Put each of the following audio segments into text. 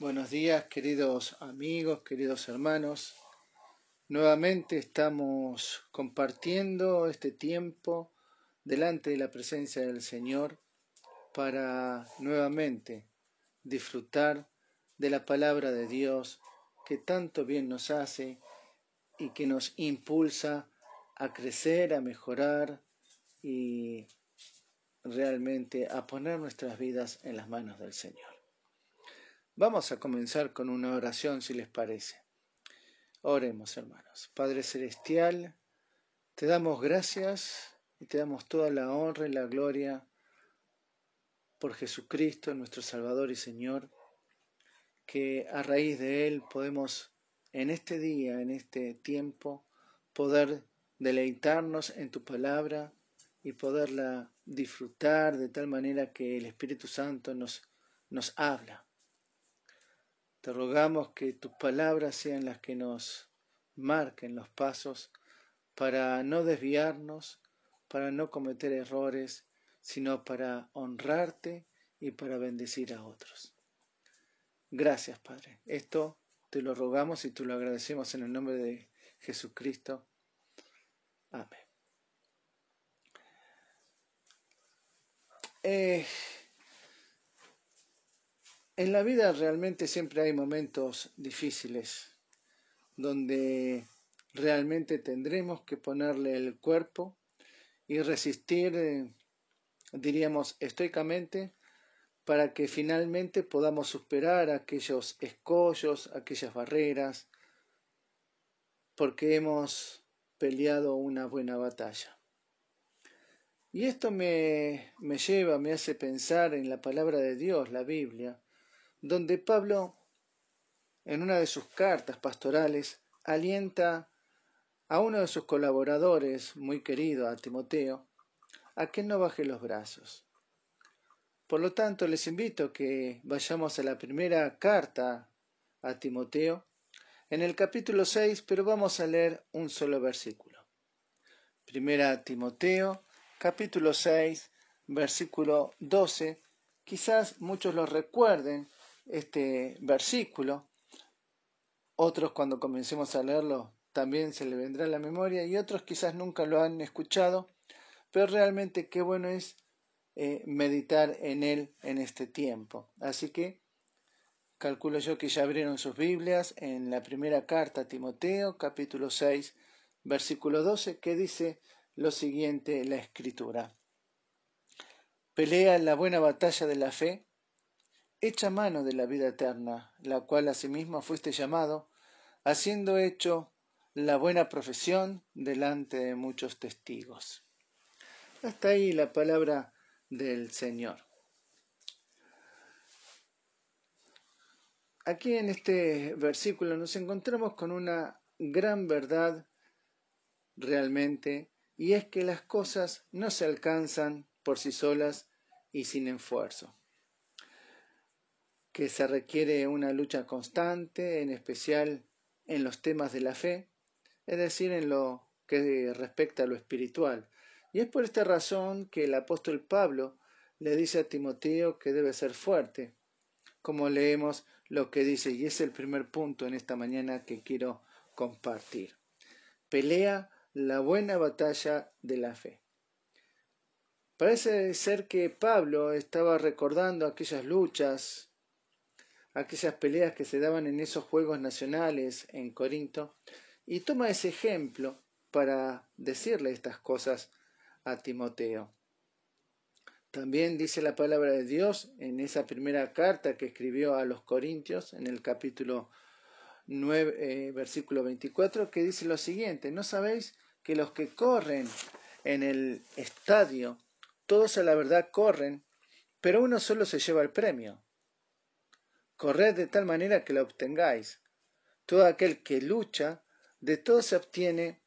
Buenos días, queridos amigos, queridos hermanos. Nuevamente estamos compartiendo este tiempo delante de la presencia del Señor para nuevamente disfrutar de la palabra de Dios que tanto bien nos hace y que nos impulsa a crecer, a mejorar y realmente a poner nuestras vidas en las manos del Señor. Vamos a comenzar con una oración, si les parece. Oremos, hermanos. Padre Celestial, te damos gracias y te damos toda la honra y la gloria por Jesucristo, nuestro Salvador y Señor, que a raíz de Él podemos en este día, en este tiempo, poder deleitarnos en tu palabra y poderla disfrutar de tal manera que el Espíritu Santo nos, nos habla te rogamos que tus palabras sean las que nos marquen los pasos para no desviarnos, para no cometer errores, sino para honrarte y para bendecir a otros. Gracias, Padre. Esto te lo rogamos y te lo agradecemos en el nombre de Jesucristo. Amén. Eh, en la vida realmente siempre hay momentos difíciles donde realmente tendremos que ponerle el cuerpo y resistir, eh, diríamos, estoicamente para que finalmente podamos superar aquellos escollos, aquellas barreras, porque hemos peleado una buena batalla. Y esto me, me lleva, me hace pensar en la palabra de Dios, la Biblia, donde Pablo, en una de sus cartas pastorales, alienta a uno de sus colaboradores, muy querido, a Timoteo, a que no baje los brazos. Por lo tanto, les invito a que vayamos a la primera carta a Timoteo, en el capítulo 6, pero vamos a leer un solo versículo. Primera Timoteo, capítulo 6, versículo 12. Quizás muchos lo recuerden este versículo. Otros cuando comencemos a leerlo también se le vendrá a la memoria y otros quizás nunca lo han escuchado, pero realmente qué bueno es eh, meditar en él en este tiempo. Así que calculo yo que ya abrieron sus Biblias en la primera carta a Timoteo, capítulo 6, versículo 12, que dice lo siguiente la escritura. Pelea la buena batalla de la fe, Echa mano de la vida eterna, la cual asimismo fuiste llamado, haciendo hecho la buena profesión delante de muchos testigos. Hasta ahí la palabra del Señor. Aquí en este versículo nos encontramos con una gran verdad realmente, y es que las cosas no se alcanzan por sí solas y sin esfuerzo que se requiere una lucha constante, en especial en los temas de la fe, es decir, en lo que respecta a lo espiritual. Y es por esta razón que el apóstol Pablo le dice a Timoteo que debe ser fuerte, como leemos lo que dice, y es el primer punto en esta mañana que quiero compartir. Pelea la buena batalla de la fe. Parece ser que Pablo estaba recordando aquellas luchas aquellas peleas que se daban en esos Juegos Nacionales en Corinto, y toma ese ejemplo para decirle estas cosas a Timoteo. También dice la palabra de Dios en esa primera carta que escribió a los Corintios, en el capítulo 9, eh, versículo 24, que dice lo siguiente, ¿no sabéis que los que corren en el estadio, todos a la verdad corren, pero uno solo se lleva el premio? Corred de tal manera que la obtengáis. Todo aquel que lucha, de todo se obtiene,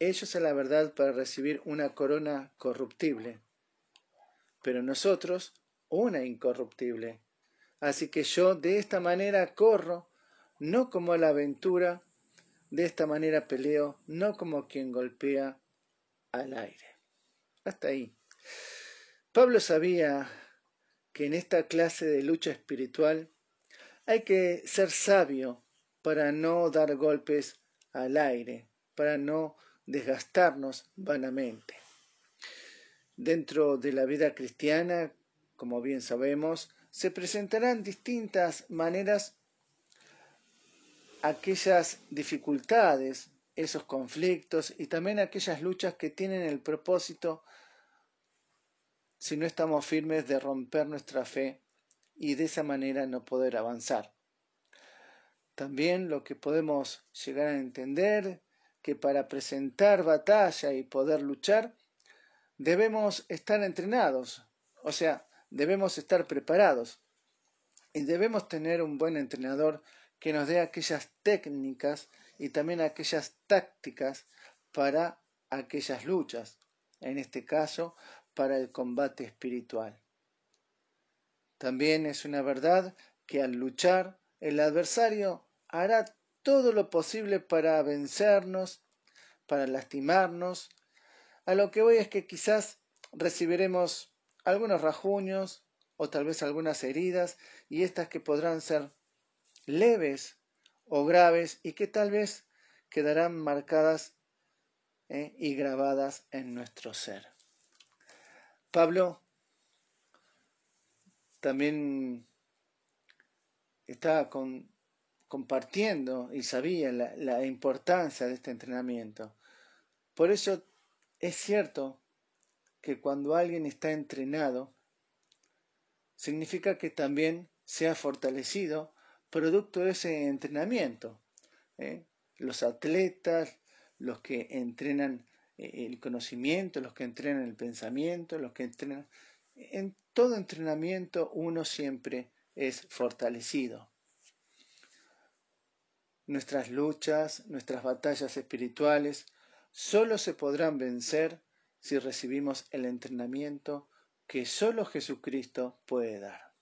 ellos a la verdad para recibir una corona corruptible, pero nosotros una incorruptible. Así que yo de esta manera corro, no como a la aventura, de esta manera peleo, no como quien golpea al aire. Hasta ahí. Pablo sabía que en esta clase de lucha espiritual Hay que ser sabio para no dar golpes al aire, para no desgastarnos vanamente. Dentro de la vida cristiana, como bien sabemos, se presentarán distintas maneras aquellas dificultades, esos conflictos y también aquellas luchas que tienen el propósito, si no estamos firmes, de romper nuestra fe y de esa manera no poder avanzar. También lo que podemos llegar a entender, que para presentar batalla y poder luchar, debemos estar entrenados, o sea, debemos estar preparados y debemos tener un buen entrenador que nos dé aquellas técnicas y también aquellas tácticas para aquellas luchas, en este caso para el combate espiritual. También es una verdad que al luchar el adversario hará todo lo posible para vencernos, para lastimarnos. A lo que voy es que quizás recibiremos algunos rajuños o tal vez algunas heridas y estas que podrán ser leves o graves y que tal vez quedarán marcadas eh, y grabadas en nuestro ser. Pablo también estaba compartiendo y sabía la importancia de este entrenamiento. Por eso es cierto que cuando alguien está entrenado, significa que también se ha fortalecido producto de ese entrenamiento. ¿eh? Los atletas, los que entrenan eh, el conocimiento, los que entrenan el pensamiento, los que entrenan... En todo entrenamiento uno siempre es fortalecido. Nuestras luchas, nuestras batallas espirituales, solo se podrán vencer si recibimos el entrenamiento que solo Jesucristo puede dar.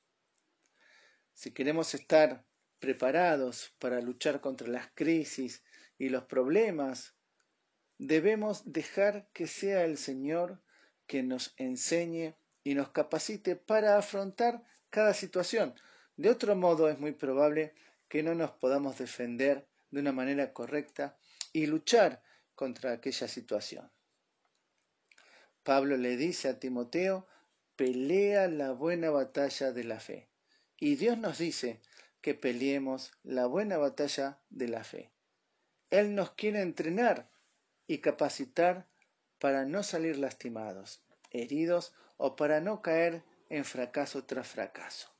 Si queremos estar preparados para luchar contra las crisis y los problemas, debemos dejar que sea el Señor que nos enseñe y nos capacite para afrontar cada situación. De otro modo es muy probable que no nos podamos defender de una manera correcta y luchar contra aquella situación. Pablo le dice a Timoteo, pelea la buena batalla de la fe. Y Dios nos dice, que peleemos la buena batalla de la fe. Él nos quiere entrenar y capacitar para no salir lastimados, heridos o para no caer en fracaso tras fracaso.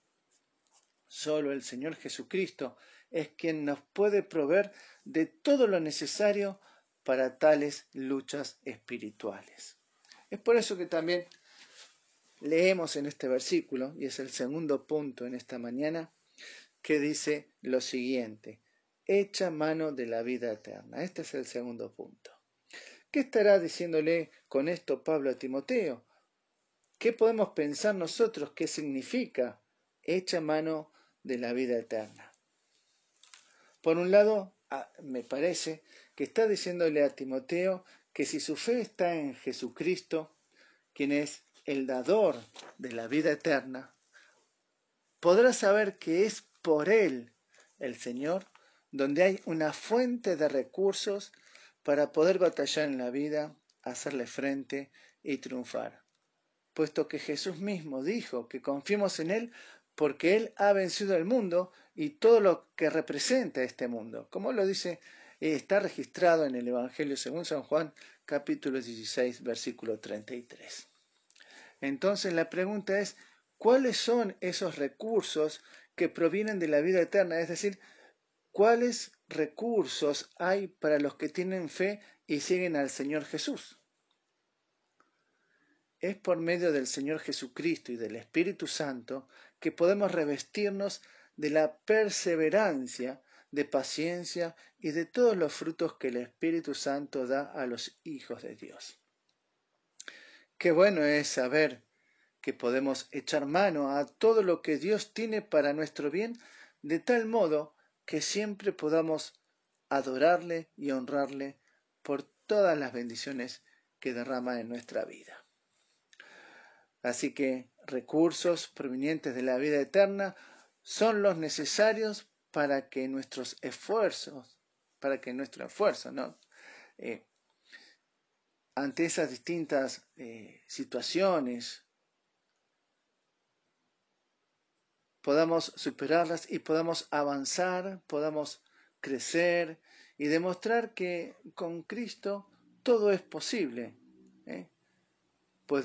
Solo el Señor Jesucristo es quien nos puede proveer de todo lo necesario para tales luchas espirituales. Es por eso que también leemos en este versículo, y es el segundo punto en esta mañana, que dice lo siguiente, echa mano de la vida eterna. Este es el segundo punto. ¿Qué estará diciéndole con esto Pablo a Timoteo? ¿Qué podemos pensar nosotros? ¿Qué significa echa mano de la vida eterna? Por un lado, me parece que está diciéndole a Timoteo que si su fe está en Jesucristo, quien es el dador de la vida eterna, podrá saber que es por Él, el Señor, donde hay una fuente de recursos para poder batallar en la vida, hacerle frente y triunfar. Puesto que Jesús mismo dijo que confiemos en Él porque Él ha vencido el mundo y todo lo que representa este mundo. Como lo dice, está registrado en el Evangelio según San Juan, capítulo 16, versículo 33. Entonces la pregunta es, ¿cuáles son esos recursos que provienen de la vida eterna, es decir, cuáles recursos hay para los que tienen fe y siguen al Señor Jesús. Es por medio del Señor Jesucristo y del Espíritu Santo que podemos revestirnos de la perseverancia, de paciencia y de todos los frutos que el Espíritu Santo da a los hijos de Dios. Qué bueno es saber que podemos echar mano a todo lo que Dios tiene para nuestro bien, de tal modo que siempre podamos adorarle y honrarle por todas las bendiciones que derrama en nuestra vida. Así que recursos provenientes de la vida eterna son los necesarios para que nuestros esfuerzos, para que nuestro esfuerzo, ¿no? Eh, ante esas distintas eh, situaciones, podamos superarlas y podamos avanzar, podamos crecer y demostrar que con Cristo todo es posible. ¿eh? Pues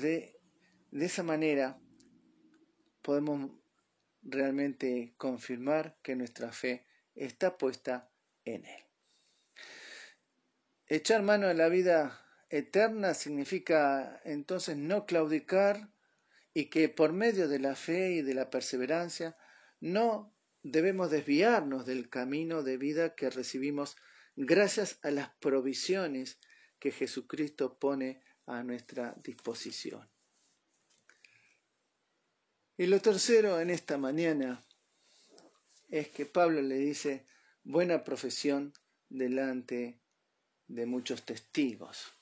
de, esa manera podemos realmente confirmar que nuestra fe está puesta en Él. Echar mano de la vida eterna significa entonces no claudicar y que por medio de la fe y de la perseverancia no debemos desviarnos del camino de vida que recibimos gracias a las provisiones que Jesucristo pone a nuestra disposición. Y lo tercero en esta mañana es que Pablo le dice buena profesión delante de muchos testigos.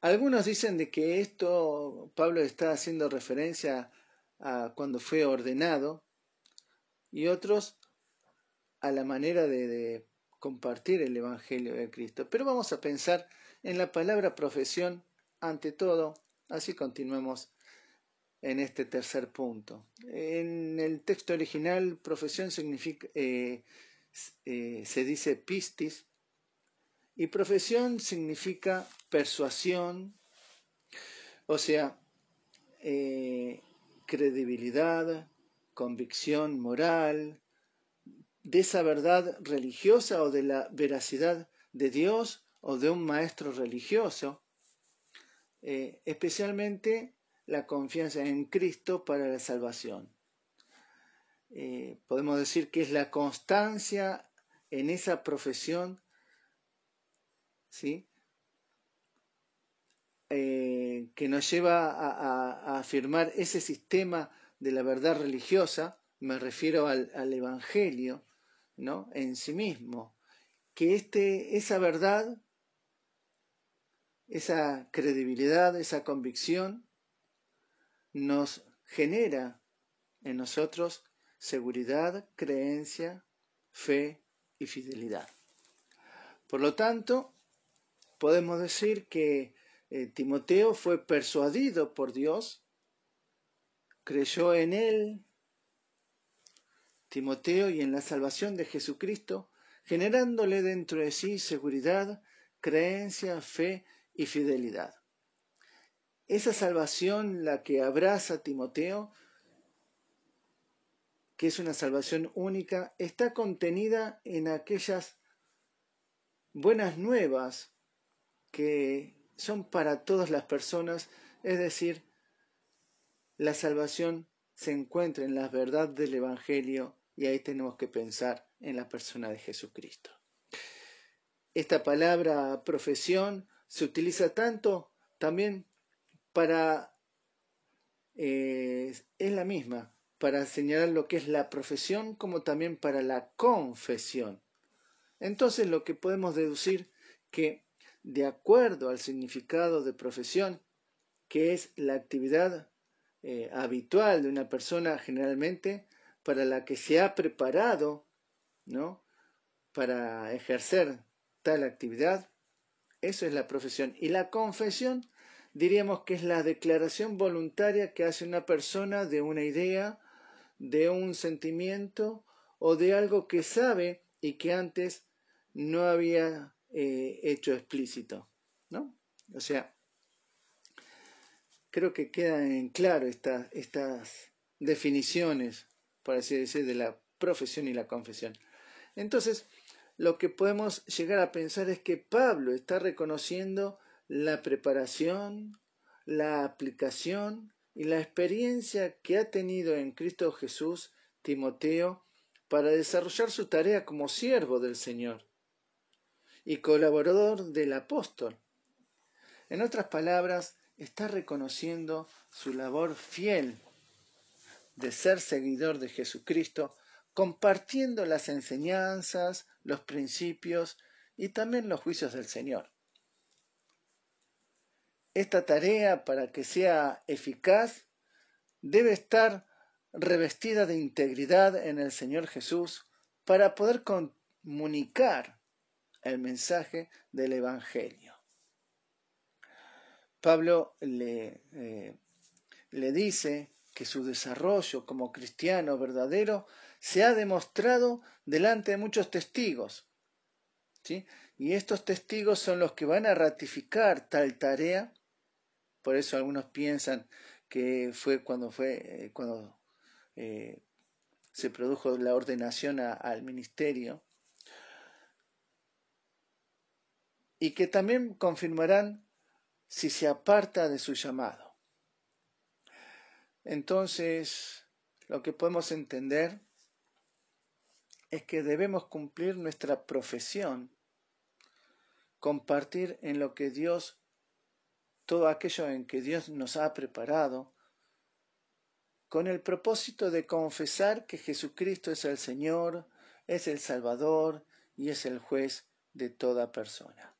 Algunos dicen de que esto Pablo está haciendo referencia a cuando fue ordenado y otros a la manera de, de, compartir el Evangelio de Cristo. Pero vamos a pensar en la palabra profesión ante todo, así continuemos en este tercer punto. En el texto original, profesión significa, eh, eh, se dice pistis, y profesión significa persuasión, o sea, eh, credibilidad, convicción moral, de esa verdad religiosa o de la veracidad de Dios o de un maestro religioso, especialmente la confianza en Cristo para la salvación. Eh, podemos decir que es la constancia en esa profesión, ¿sí? Eh, que nos lleva a, afirmar ese sistema de la verdad religiosa, me refiero al, al Evangelio, ¿no? en sí mismo, que este, esa verdad, esa credibilidad, esa convicción, nos genera en nosotros seguridad, creencia, fe y fidelidad. Por lo tanto, podemos decir que eh, Timoteo fue persuadido por Dios, creyó en él, Timoteo, y en la salvación de Jesucristo, generándole dentro de sí seguridad, creencia, fe y fidelidad. Esa salvación, la que abraza Timoteo, que es una salvación única, está contenida en aquellas buenas nuevas que son para todas las personas, es decir, la salvación se encuentra en la verdad del Evangelio y ahí tenemos que pensar en la persona de Jesucristo. Esta palabra profesión se utiliza tanto también para, eh, es la misma, para señalar lo que es la profesión como también para la confesión. Entonces lo que podemos deducir que de acuerdo al significado de profesión, que es la actividad eh, habitual de una persona generalmente para la que se ha preparado, ¿no? Para ejercer tal actividad, eso es la profesión. Y la confesión diríamos que es la declaración voluntaria que hace una persona de una idea, de un sentimiento o de algo que sabe y que antes no había eh, hecho explícito, ¿no? O sea, creo que quedan en claro estas definiciones, por así decir, de la profesión y la confesión. Entonces, lo que podemos llegar a pensar es que Pablo está reconociendo la preparación, la aplicación y la experiencia que ha tenido en Cristo Jesús Timoteo para desarrollar su tarea como siervo del Señor y colaborador del apóstol. En otras palabras, está reconociendo su labor fiel de ser seguidor de Jesucristo, compartiendo las enseñanzas, los principios y también los juicios del Señor. Esta tarea, para que sea eficaz, debe estar revestida de integridad en el Señor Jesús para poder comunicar el mensaje del Evangelio. Pablo le, eh, le dice que su desarrollo como cristiano verdadero se ha demostrado delante de muchos testigos. ¿sí? Y estos testigos son los que van a ratificar tal tarea. Por eso algunos piensan que fue cuando fue eh, cuando eh, se produjo la ordenación al ministerio y que también confirmarán si se aparta de su llamado. Entonces, lo que podemos entender es que debemos cumplir nuestra profesión, compartir en lo que Dios, todo aquello en que Dios nos ha preparado, con el propósito de confesar que Jesucristo es el Señor, es el Salvador y es el juez de toda persona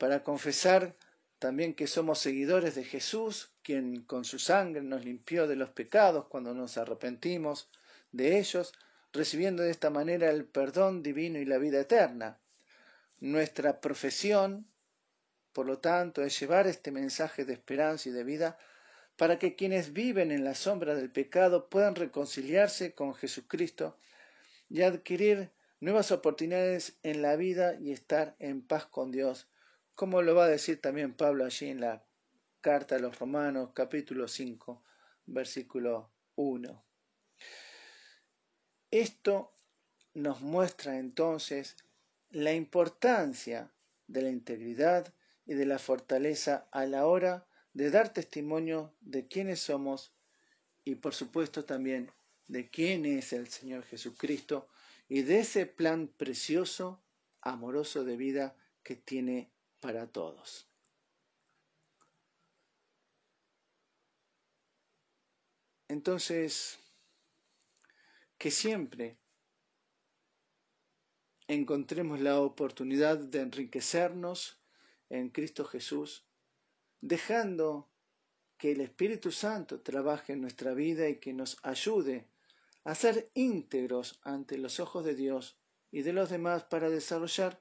para confesar también que somos seguidores de Jesús, quien con su sangre nos limpió de los pecados cuando nos arrepentimos de ellos, recibiendo de esta manera el perdón divino y la vida eterna. Nuestra profesión, por lo tanto, es llevar este mensaje de esperanza y de vida para que quienes viven en la sombra del pecado puedan reconciliarse con Jesucristo y adquirir nuevas oportunidades en la vida y estar en paz con Dios como lo va a decir también Pablo allí en la carta a los Romanos, capítulo 5, versículo 1. Esto nos muestra entonces la importancia de la integridad y de la fortaleza a la hora de dar testimonio de quiénes somos y por supuesto también de quién es el Señor Jesucristo y de ese plan precioso, amoroso de vida que tiene para todos. Entonces, que siempre encontremos la oportunidad de enriquecernos en Cristo Jesús, dejando que el Espíritu Santo trabaje en nuestra vida y que nos ayude a ser íntegros ante los ojos de Dios y de los demás para desarrollar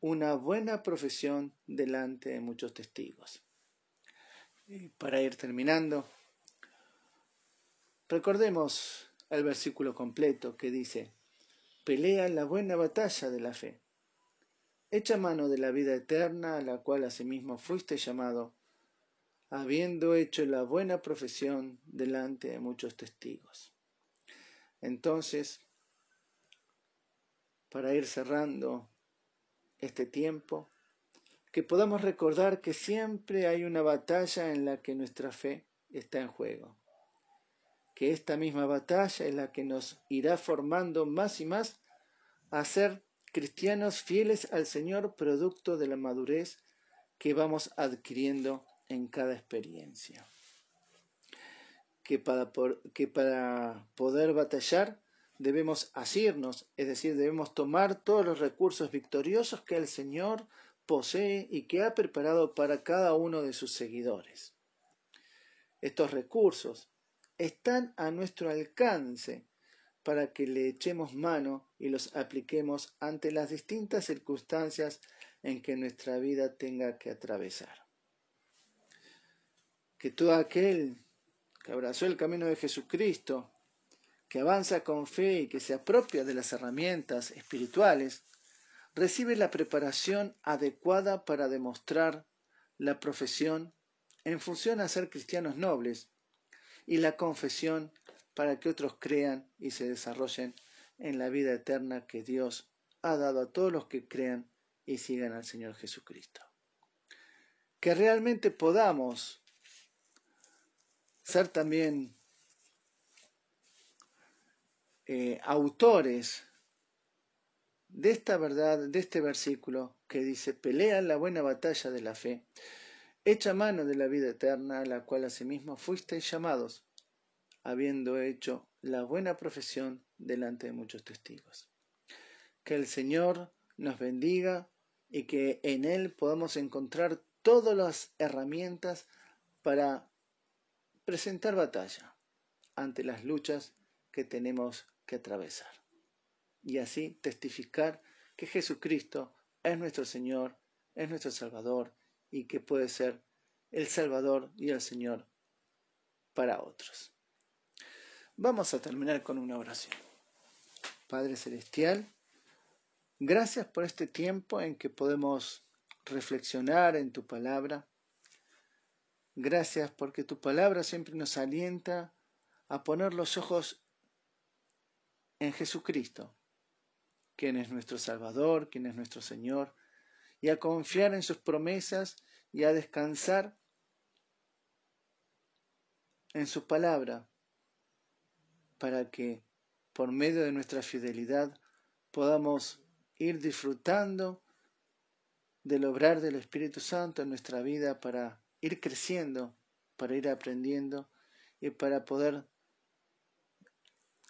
una buena profesión delante de muchos testigos. Y para ir terminando, recordemos el versículo completo que dice, pelea la buena batalla de la fe, echa mano de la vida eterna a la cual asimismo fuiste llamado, habiendo hecho la buena profesión delante de muchos testigos. Entonces, para ir cerrando este tiempo, que podamos recordar que siempre hay una batalla en la que nuestra fe está en juego, que esta misma batalla es la que nos irá formando más y más a ser cristianos fieles al Señor producto de la madurez que vamos adquiriendo en cada experiencia. Que para, poder batallar debemos asirnos, es decir, debemos tomar todos los recursos victoriosos que el Señor posee y que ha preparado para cada uno de sus seguidores. Estos recursos están a nuestro alcance para que le echemos mano y los apliquemos ante las distintas circunstancias en que nuestra vida tenga que atravesar. Que todo aquel que abrazó el camino de Jesucristo que avanza con fe y que se apropia de las herramientas espirituales, recibe la preparación adecuada para demostrar la profesión en función a ser cristianos nobles y la confesión para que otros crean y se desarrollen en la vida eterna que Dios ha dado a todos los que crean y sigan al Señor Jesucristo. Que realmente podamos ser también eh, autores de esta verdad, de este versículo que dice, pelea la buena batalla de la fe, echa mano de la vida eterna, a la cual asimismo fuisteis llamados, habiendo hecho la buena profesión delante de muchos testigos. Que el Señor nos bendiga y que en Él podamos encontrar todas las herramientas para presentar batalla ante las luchas que tenemos que atravesar. Y así testificar que Jesucristo es nuestro Señor, es nuestro Salvador y que puede ser el Salvador y el Señor para otros. Vamos a terminar con una oración. Padre Celestial, gracias por este tiempo en que podemos reflexionar en tu palabra. Gracias porque tu palabra siempre nos alienta a poner los ojos en Jesucristo, quien es nuestro Salvador, quien es nuestro Señor, y a confiar en sus promesas y a descansar en su palabra, para que por medio de nuestra fidelidad podamos ir disfrutando del obrar del Espíritu Santo en nuestra vida para ir creciendo, para ir aprendiendo y para poder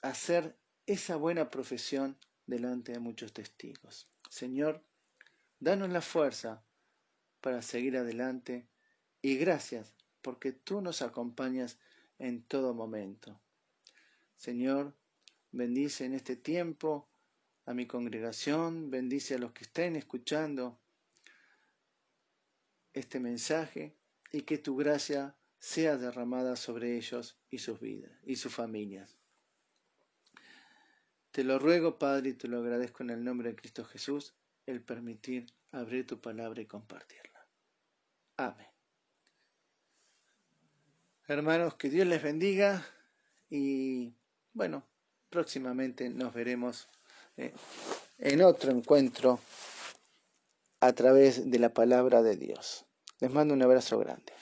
hacer esa buena profesión delante de muchos testigos. Señor, danos la fuerza para seguir adelante y gracias porque tú nos acompañas en todo momento. Señor, bendice en este tiempo a mi congregación, bendice a los que estén escuchando este mensaje y que tu gracia sea derramada sobre ellos y sus vidas y sus familias. Te lo ruego, Padre, y te lo agradezco en el nombre de Cristo Jesús, el permitir abrir tu palabra y compartirla. Amén. Hermanos, que Dios les bendiga y bueno, próximamente nos veremos eh, en otro encuentro a través de la palabra de Dios. Les mando un abrazo grande.